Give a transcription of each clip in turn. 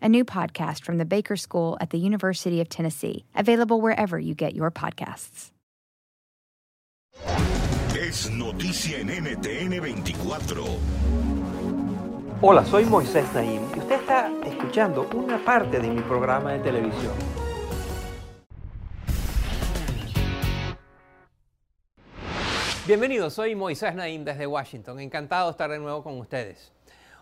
a new podcast from the Baker School at the University of Tennessee, available wherever you get your podcasts. Es noticia en NTN 24. Hola, soy Moisés Naim y usted está escuchando una parte de mi programa de televisión. Bienvenidos, soy Moisés Naim desde Washington. Encantado de estar de nuevo con ustedes.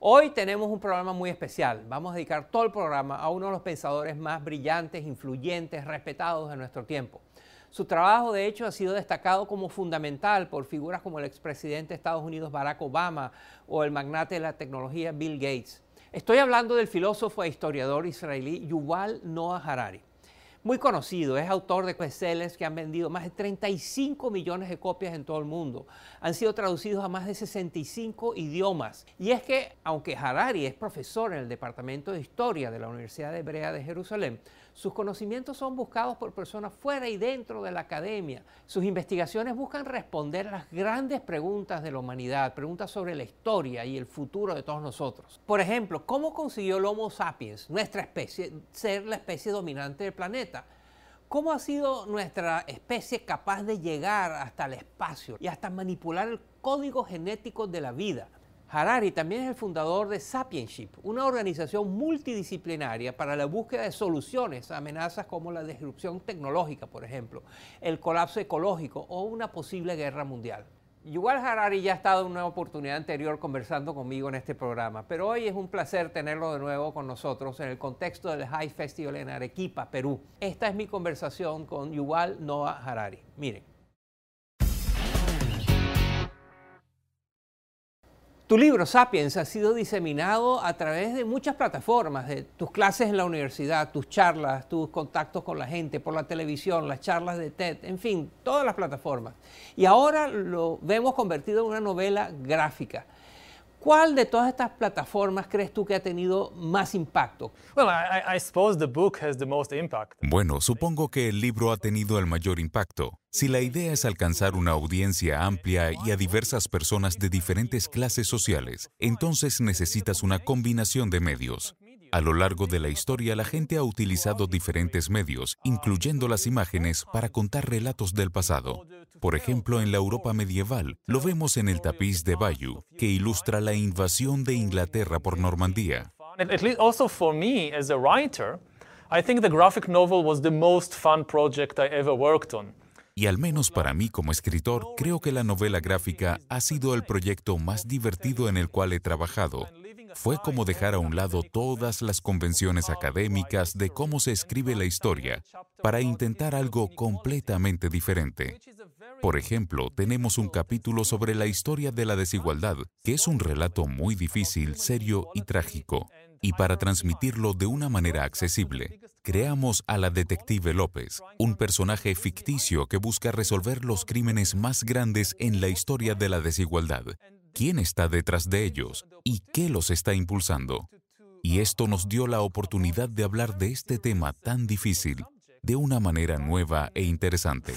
Hoy tenemos un programa muy especial. Vamos a dedicar todo el programa a uno de los pensadores más brillantes, influyentes, respetados de nuestro tiempo. Su trabajo, de hecho, ha sido destacado como fundamental por figuras como el expresidente de Estados Unidos Barack Obama o el magnate de la tecnología Bill Gates. Estoy hablando del filósofo e historiador israelí Yuval Noah Harari muy conocido, es autor de bestsellers que han vendido más de 35 millones de copias en todo el mundo. Han sido traducidos a más de 65 idiomas. Y es que, aunque Harari es profesor en el Departamento de Historia de la Universidad Hebrea de Jerusalén, sus conocimientos son buscados por personas fuera y dentro de la academia. Sus investigaciones buscan responder las grandes preguntas de la humanidad, preguntas sobre la historia y el futuro de todos nosotros. Por ejemplo, ¿cómo consiguió el Homo sapiens, nuestra especie, ser la especie dominante del planeta? ¿Cómo ha sido nuestra especie capaz de llegar hasta el espacio y hasta manipular el código genético de la vida? Harari también es el fundador de Sapienship, una organización multidisciplinaria para la búsqueda de soluciones a amenazas como la disrupción tecnológica, por ejemplo, el colapso ecológico o una posible guerra mundial. Igual Harari ya ha estado en una oportunidad anterior conversando conmigo en este programa, pero hoy es un placer tenerlo de nuevo con nosotros en el contexto del High Festival en Arequipa, Perú. Esta es mi conversación con Yuval Noah Harari. Miren. Tu libro, Sapiens, ha sido diseminado a través de muchas plataformas, de tus clases en la universidad, tus charlas, tus contactos con la gente, por la televisión, las charlas de TED, en fin, todas las plataformas. Y ahora lo vemos convertido en una novela gráfica. ¿Cuál de todas estas plataformas crees tú que ha tenido más impacto? Bueno, supongo que el libro ha tenido el mayor impacto. Si la idea es alcanzar una audiencia amplia y a diversas personas de diferentes clases sociales, entonces necesitas una combinación de medios. A lo largo de la historia la gente ha utilizado diferentes medios, incluyendo las imágenes, para contar relatos del pasado. Por ejemplo, en la Europa medieval, lo vemos en el tapiz de Bayeux, que ilustra la invasión de Inglaterra por Normandía. Also for me as a writer, I think the graphic novel was the most fun project I ever worked on. Y al menos para mí como escritor, creo que la novela gráfica ha sido el proyecto más divertido en el cual he trabajado, fue como dejar a un lado todas las convenciones académicas de cómo se escribe la historia para intentar algo completamente diferente. Por ejemplo, tenemos un capítulo sobre la historia de la desigualdad, que es un relato muy difícil, serio y trágico. Y para transmitirlo de una manera accesible, creamos a la detective López, un personaje ficticio que busca resolver los crímenes más grandes en la historia de la desigualdad quién está detrás de ellos y qué los está impulsando. Y esto nos dio la oportunidad de hablar de este tema tan difícil de una manera nueva e interesante.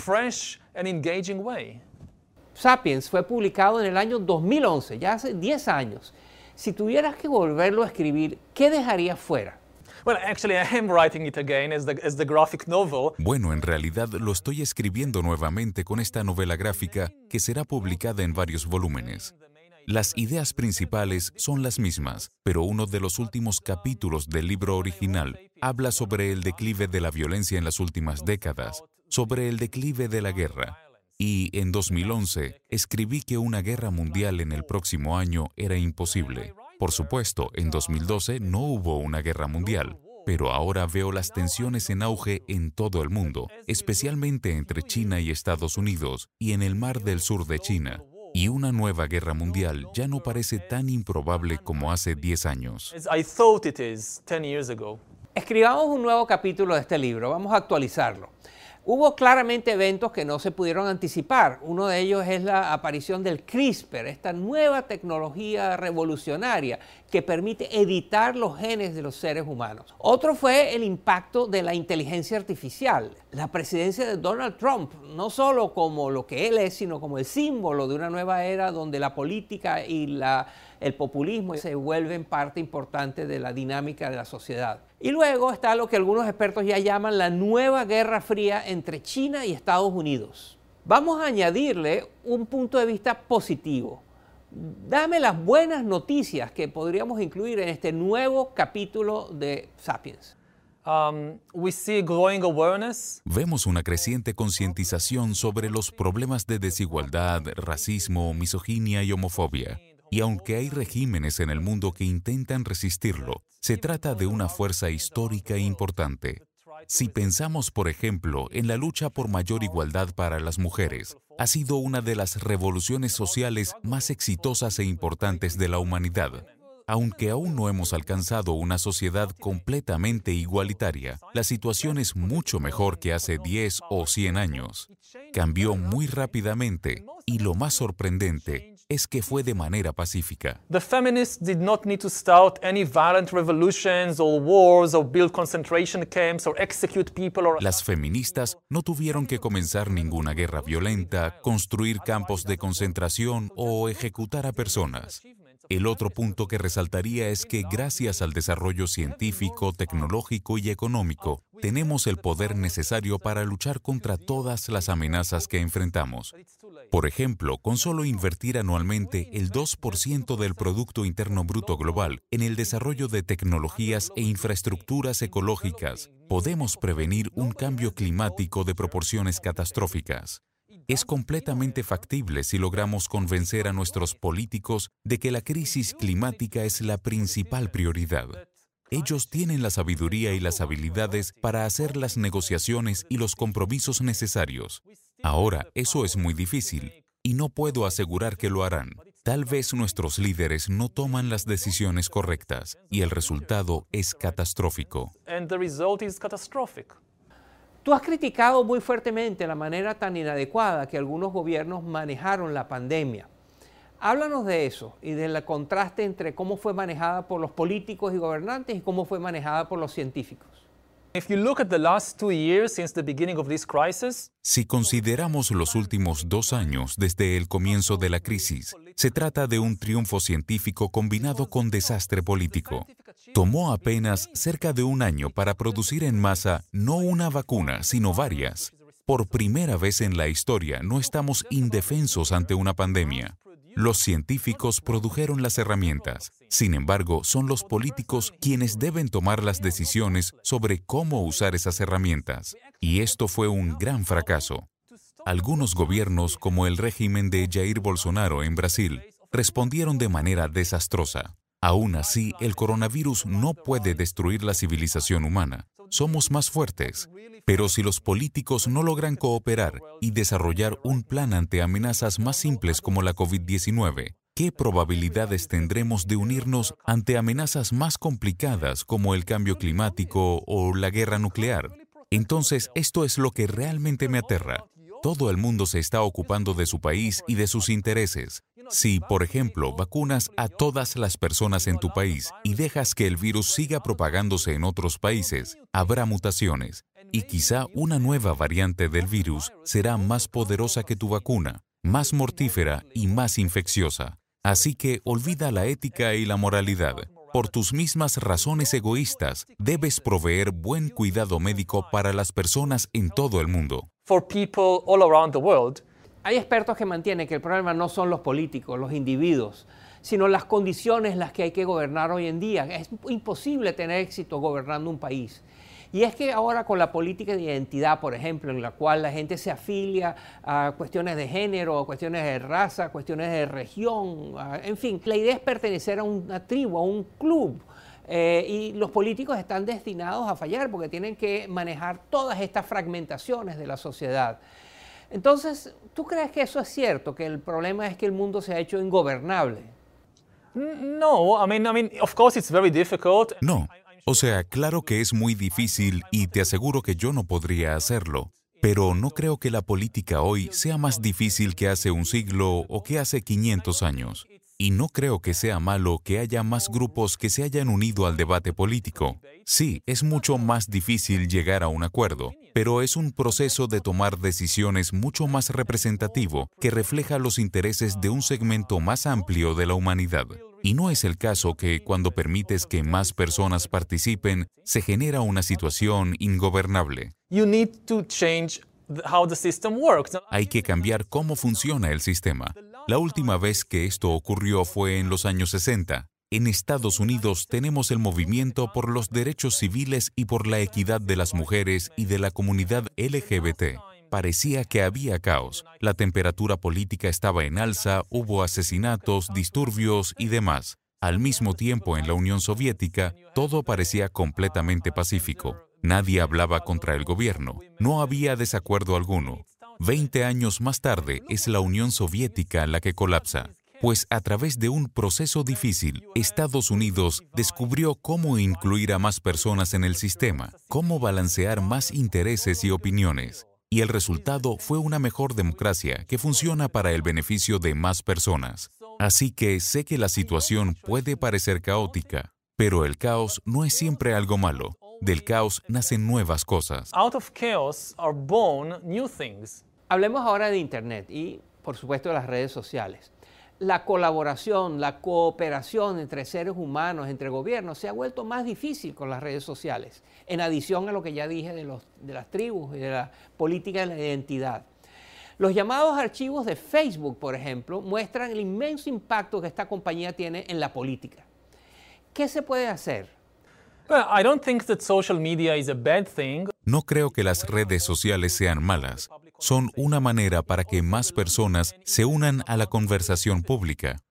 Sapiens fue publicado en el año 2011, ya hace 10 años. Si tuvieras que volverlo a escribir, ¿qué dejarías fuera? Bueno, en realidad lo estoy escribiendo nuevamente con esta novela gráfica que será publicada en varios volúmenes. Las ideas principales son las mismas, pero uno de los últimos capítulos del libro original habla sobre el declive de la violencia en las últimas décadas, sobre el declive de la guerra. Y en 2011 escribí que una guerra mundial en el próximo año era imposible. Por supuesto, en 2012 no hubo una guerra mundial, pero ahora veo las tensiones en auge en todo el mundo, especialmente entre China y Estados Unidos y en el mar del sur de China. Y una nueva guerra mundial ya no parece tan improbable como hace 10 años. as I thought it is 10 years ago. Escribamos un nuevo capítulo de este libro, vamos a actualizarlo. Hubo claramente eventos que no se pudieron anticipar. Uno de ellos es la aparición del CRISPR, esta nueva tecnología revolucionaria que permite editar los genes de los seres humanos. Otro fue el impacto de la inteligencia artificial. La presidencia de Donald Trump, no solo como lo que él es, sino como el símbolo de una nueva era donde la política y la, el populismo se vuelven parte importante de la dinámica de la sociedad. Y luego está lo que algunos expertos ya llaman la nueva guerra fría entre China y Estados Unidos. Vamos a añadirle un punto de vista positivo. Dame las buenas noticias que podríamos incluir en este nuevo capítulo de Sapiens. Um, we see growing awareness Vemos una creciente concientización sobre los problemas de desigualdad, racismo, misoginia y homofobia. Y aunque hay regímenes en el mundo que intentan resistirlo, se trata de una fuerza histórica importante. Si pensamos, por ejemplo, en la lucha por mayor igualdad para las mujeres, ha sido una de las revoluciones sociales más exitosas e importantes de la humanidad. Aunque aún no hemos alcanzado una sociedad completamente igualitaria, la situación es mucho mejor que hace 10 o 100 años. Cambió muy rápidamente y lo más sorprendente es que fue de manera pacífica. The feminists did not need to start any violent revolutions or wars or build concentration camps or execute people or Las feministas no tuvieron que comenzar ninguna guerra violenta, construir campos de concentración o ejecutar a personas. El otro punto que resaltaría es que gracias al desarrollo científico, tecnológico y económico, tenemos el poder necesario para luchar contra todas las amenazas que enfrentamos. Por ejemplo, con solo invertir anualmente el 2% del Producto Interno Bruto Global en el desarrollo de tecnologías e infraestructuras ecológicas, podemos prevenir un cambio climático de proporciones catastróficas. Es completamente factible si logramos convencer a nuestros políticos de que la crisis climática es la principal prioridad. Ellos tienen la sabiduría y las habilidades para hacer las negociaciones y los compromisos necesarios. Ahora, eso es muy difícil y no puedo asegurar que lo harán. Tal vez nuestros líderes no toman las decisiones correctas y el resultado es catastrófico. Tú has criticado muy fuertemente la manera tan inadecuada que algunos gobiernos manejaron la pandemia. Háblanos de eso y del contraste entre cómo fue manejada por los políticos y gobernantes y cómo fue manejada por los científicos. Si consideramos los últimos dos años desde el comienzo de la crisis, se trata de un triunfo científico combinado con desastre político. Tomó apenas cerca de un año para producir en masa no una vacuna, sino varias. Por primera vez en la historia no estamos indefensos ante una pandemia. Los científicos produjeron las herramientas. Sin embargo, son los políticos quienes deben tomar las decisiones sobre cómo usar esas herramientas. Y esto fue un gran fracaso. Algunos gobiernos, como el régimen de Jair Bolsonaro en Brasil, respondieron de manera desastrosa. Aún así, el coronavirus no puede destruir la civilización humana. Somos más fuertes. Pero si los políticos no logran cooperar y desarrollar un plan ante amenazas más simples como la COVID-19, ¿qué probabilidades tendremos de unirnos ante amenazas más complicadas como el cambio climático o la guerra nuclear? Entonces, esto es lo que realmente me aterra. Todo el mundo se está ocupando de su país y de sus intereses. Si, por ejemplo, vacunas a todas las personas en tu país y dejas que el virus siga propagándose en otros países, habrá mutaciones y quizá una nueva variante del virus será más poderosa que tu vacuna, más mortífera y más infecciosa. Así que olvida la ética y la moralidad. Por tus mismas razones egoístas, debes proveer buen cuidado médico para las personas en todo el mundo. all around the world, Hay expertos que mantienen que el problema no son los políticos, los individuos, sino las condiciones en las que hay que gobernar hoy en día. Es imposible tener éxito gobernando un país. Y es que ahora con la política de identidad, por ejemplo, en la cual la gente se afilia a cuestiones de género, a cuestiones de raza, a cuestiones de región, en fin, la idea es pertenecer a una tribu, a un club. Eh, y los políticos están destinados a fallar porque tienen que manejar todas estas fragmentaciones de la sociedad. Entonces, ¿tú crees que eso es cierto? Que el problema es que el mundo se ha hecho ingobernable. No, I mean, I mean, of course it's very difficult. No, o sea, claro que es muy difícil y te aseguro que yo no podría hacerlo. Pero no creo que la política hoy sea más difícil que hace un siglo o que hace 500 años. Y no creo que sea malo que haya más grupos que se hayan unido al debate político. Sí, es mucho más difícil llegar a un acuerdo, pero es un proceso de tomar decisiones mucho más representativo que refleja los intereses de un segmento más amplio de la humanidad. Y no es el caso que cuando permites que más personas participen, se genera una situación ingobernable. Hay que cambiar cómo funciona el sistema. La última vez que esto ocurrió fue en los años 60. En Estados Unidos tenemos el movimiento por los derechos civiles y por la equidad de las mujeres y de la comunidad LGBT. Parecía que había caos. La temperatura política estaba en alza, hubo asesinatos, disturbios y demás. Al mismo tiempo, en la Unión Soviética, todo parecía completamente pacífico. Nadie hablaba contra el gobierno. No había desacuerdo alguno. Veinte años más tarde es la Unión Soviética la que colapsa pues a través de un proceso difícil, Estados Unidos descubrió cómo incluir a más personas en el sistema, cómo balancear más intereses y opiniones y el resultado fue una mejor democracia que funciona para el beneficio de más personas. Así que sé que la situación puede parecer caótica, pero el caos no es siempre algo malo. Del caos nacen nuevas cosas. Hablemos ahora de Internet y, por supuesto, de las redes sociales la colaboración, la cooperación entre seres humanos, entre gobiernos, se ha vuelto más difícil con las redes sociales, en adición a lo que ya dije de, los, de las tribus y de la política de la identidad. Los llamados archivos de Facebook, por ejemplo, muestran el inmenso impacto que esta compañía tiene en la política. ¿Qué se puede hacer? No creo que las redes sociales sean malas son una manera para que más personas se unan a la conversación pública.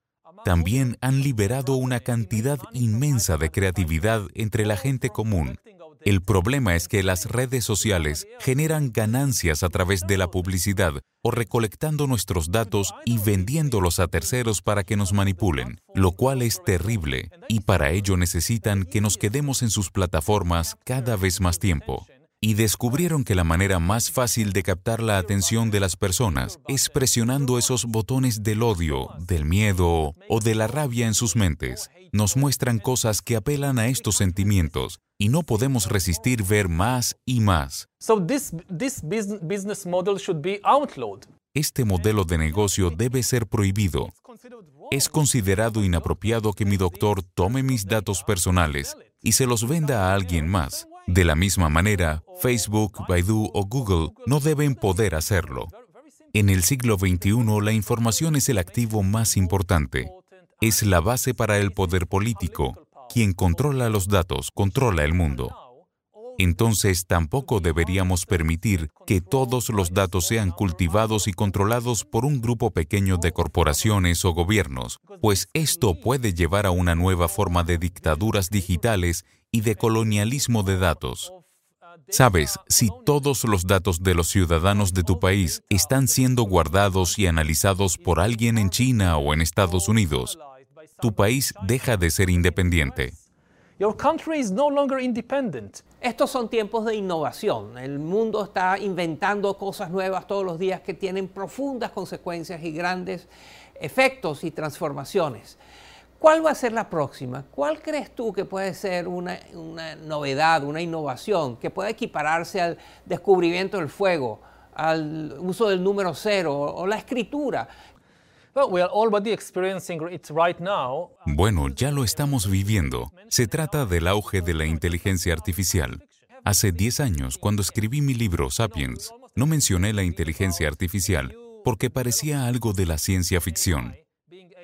También han liberado una cantidad inmensa de creatividad entre la gente común. El problema es que las redes sociales generan ganancias a través de la publicidad o recolectando nuestros datos y vendiéndolos a terceros para que nos manipulen, lo cual es terrible y para ello necesitan que nos quedemos en sus plataformas cada vez más tiempo y descubrieron que la manera más fácil de captar la atención de las personas es presionando esos botones del odio, del miedo o de la rabia en sus mentes. Nos muestran cosas que apelan a estos sentimientos y no podemos resistir ver más y más. Este modelo de negocio debe ser prohibido. Es considerado inapropiado que mi doctor tome mis datos personales y se los venda a alguien más. De la misma manera, Facebook, Baidu o Google no deben poder hacerlo. En el siglo XXI, la información es el activo más importante. Es la base para el poder político. Quien controla los datos controla el mundo. Entonces tampoco deberíamos permitir que todos los datos sean cultivados y controlados por un grupo pequeño de corporaciones o gobiernos, pues esto puede llevar a una nueva forma de dictaduras digitales y de colonialismo de datos. Sabes, si todos los datos de los ciudadanos de tu país están siendo guardados y analizados por alguien en China o en Estados Unidos, tu país deja de ser independiente. Estos son tiempos de innovación. El mundo está inventando cosas nuevas todos los días que tienen profundas consecuencias y grandes efectos y transformaciones. ¿Cuál va a ser la próxima? ¿Cuál crees tú que puede ser una, novedad, una innovación que pueda equipararse al descubrimiento del fuego, al uso del número cero o, la escritura? Bueno, ya lo estamos viviendo. Se trata del auge de la inteligencia artificial. Hace 10 años, cuando escribí mi libro Sapiens, no mencioné la inteligencia artificial porque parecía algo de la ciencia ficción.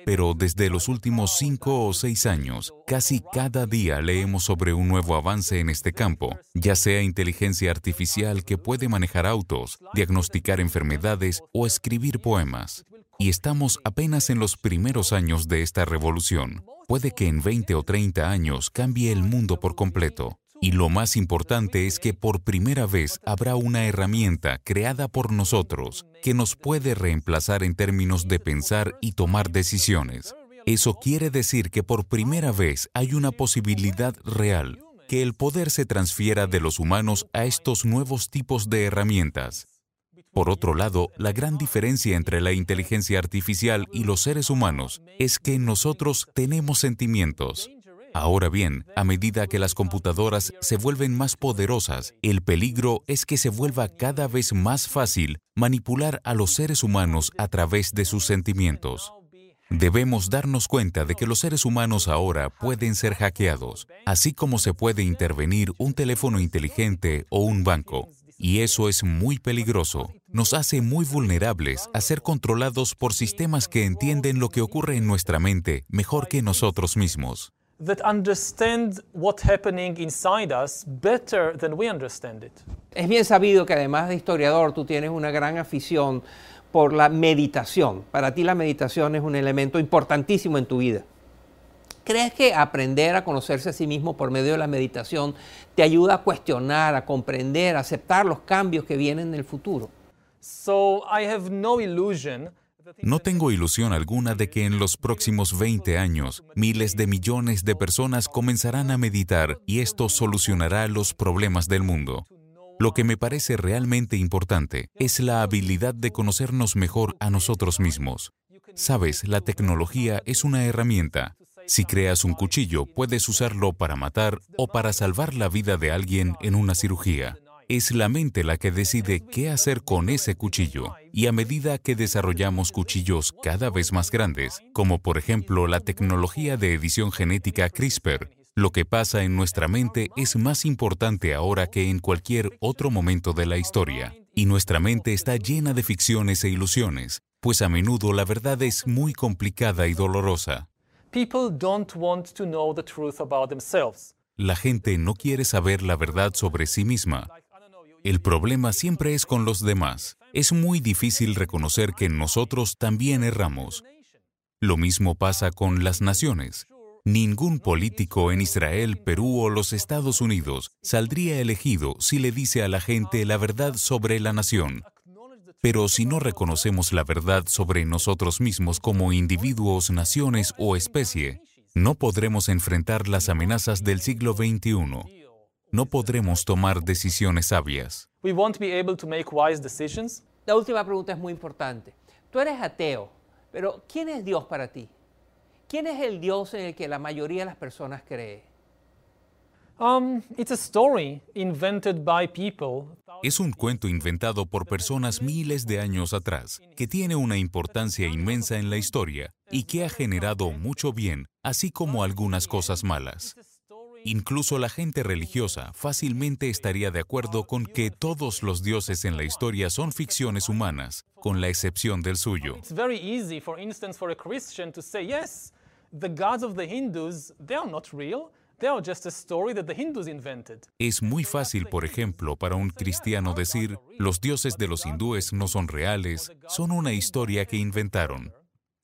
Pero desde los últimos cinco o seis años, casi cada día leemos sobre un nuevo avance en este campo, ya sea inteligencia artificial que puede manejar autos, diagnosticar enfermedades o escribir poemas. Y estamos apenas en los primeros años de esta revolución. Puede que en 20 o 30 años cambie el mundo por completo. Y lo más importante es que por primera vez habrá una herramienta creada por nosotros que nos puede reemplazar en términos de pensar y tomar decisiones. Eso quiere decir que por primera vez hay una posibilidad real que el poder se transfiera de los humanos a estos nuevos tipos de herramientas. Por otro lado, la gran diferencia entre la inteligencia artificial y los seres humanos es que nosotros tenemos sentimientos. Ahora bien, a medida que las computadoras se vuelven más poderosas, el peligro es que se vuelva cada vez más fácil manipular a los seres humanos a través de sus sentimientos. Debemos darnos cuenta de que los seres humanos ahora pueden ser hackeados, así como se puede intervenir un teléfono inteligente o un banco. Y eso es muy peligroso. Nos hace muy vulnerables a ser controlados por sistemas que entienden lo que ocurre en nuestra mente mejor que nosotros mismos. That understand what's happening inside us better than we understand it. Es bien sabido que además de historiador, tú tienes una gran afición por la meditación. Para ti la meditación es un elemento importantísimo en tu vida. ¿Crees que aprender a conocerse a sí mismo por medio de la meditación te ayuda a cuestionar, a comprender, a aceptar los cambios que vienen en el futuro? So I have no illusion No tengo ilusión alguna de que en los próximos 20 años miles de millones de personas comenzarán a meditar y esto solucionará los problemas del mundo. Lo que me parece realmente importante es la habilidad de conocernos mejor a nosotros mismos. Sabes, la tecnología es una herramienta. Si creas un cuchillo, puedes usarlo para matar o para salvar la vida de alguien en una cirugía. Es la mente la que decide qué hacer con ese cuchillo. Y a medida que desarrollamos cuchillos cada vez más grandes, como por ejemplo la tecnología de edición genética CRISPR, lo que pasa en nuestra mente es más importante ahora que en cualquier otro momento de la historia. Y nuestra mente está llena de ficciones e ilusiones, pues a menudo la verdad es muy complicada y dolorosa. La gente no quiere saber la verdad sobre sí misma. El problema siempre es con los demás. Es muy difícil reconocer que nosotros también erramos. Lo mismo pasa con las naciones. Ningún político en Israel, Perú o los Estados Unidos saldría elegido si le dice a la gente la verdad sobre la nación. Pero si no reconocemos la verdad sobre nosotros mismos como individuos, naciones o especie, no podremos enfrentar las amenazas del siglo XXI. No podremos tomar decisiones sabias. We won't be able to make wise decisions. La última pregunta es muy importante. Tú eres ateo, pero ¿quién es Dios para ti? ¿Quién es el Dios en el que la mayoría de las personas cree? Um, it's a story invented by people. Es un cuento inventado por personas miles de años atrás, que tiene una importancia inmensa en la historia y que ha generado mucho bien, así como algunas cosas malas. Incluso la gente religiosa fácilmente estaría de acuerdo con que todos los dioses en la historia son ficciones humanas, con la excepción del suyo. It's very easy, for instance, for a Christian to say, yes, the gods of the Hindus, they are not real. They are just a story that the Hindus invented. Es muy fácil, por ejemplo, para un cristiano decir, los dioses de los hindúes no son reales, son una historia que inventaron.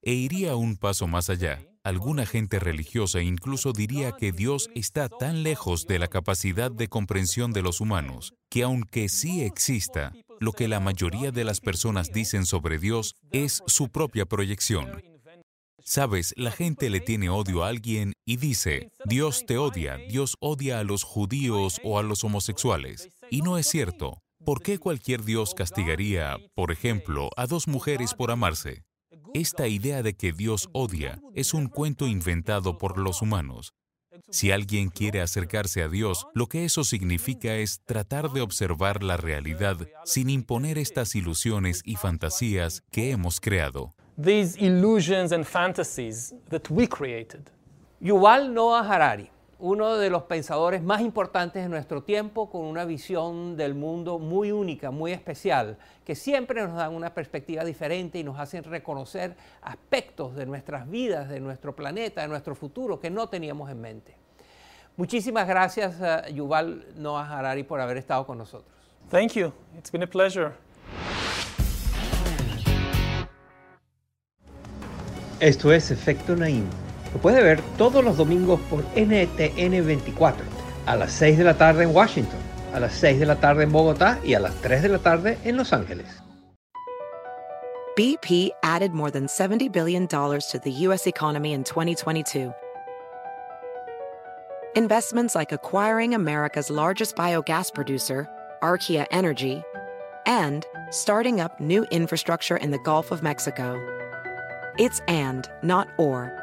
E iría un paso más allá. Alguna gente religiosa incluso diría que Dios está tan lejos de la capacidad de comprensión de los humanos, que aunque sí exista, lo que la mayoría de las personas dicen sobre Dios es su propia proyección. Sabes, la gente le tiene odio a alguien y dice, Dios te odia, Dios odia a los judíos o a los homosexuales. Y no es cierto. ¿Por qué cualquier Dios castigaría, por ejemplo, a dos mujeres por amarse? Esta idea de que Dios odia es un cuento inventado por los humanos. Si alguien quiere acercarse a Dios, lo que eso significa es tratar de observar la realidad sin imponer estas ilusiones y fantasías que hemos creado. Yuval Noah Harari, uno de los pensadores más importantes de nuestro tiempo, con una visión del mundo muy única, muy especial, que siempre nos dan una perspectiva diferente y nos hacen reconocer aspectos de nuestras vidas, de nuestro planeta, de nuestro futuro que no teníamos en mente. Muchísimas gracias, uh, Yuval Noah Harari, por haber estado con nosotros. Thank you. It's been a pleasure. Esto es Efecto Naim. Lo puede ver todos los domingos por NTN 24, a las 6 de la tarde en Washington, a las 6 de la tarde en Bogotá y a las 3 de la tarde en Los Ángeles. BP added more than $70 billion to the U.S. economy in 2022. Investments like acquiring America's largest biogas producer, Archaea Energy, and starting up new infrastructure in the Gulf of Mexico. It's and, not or.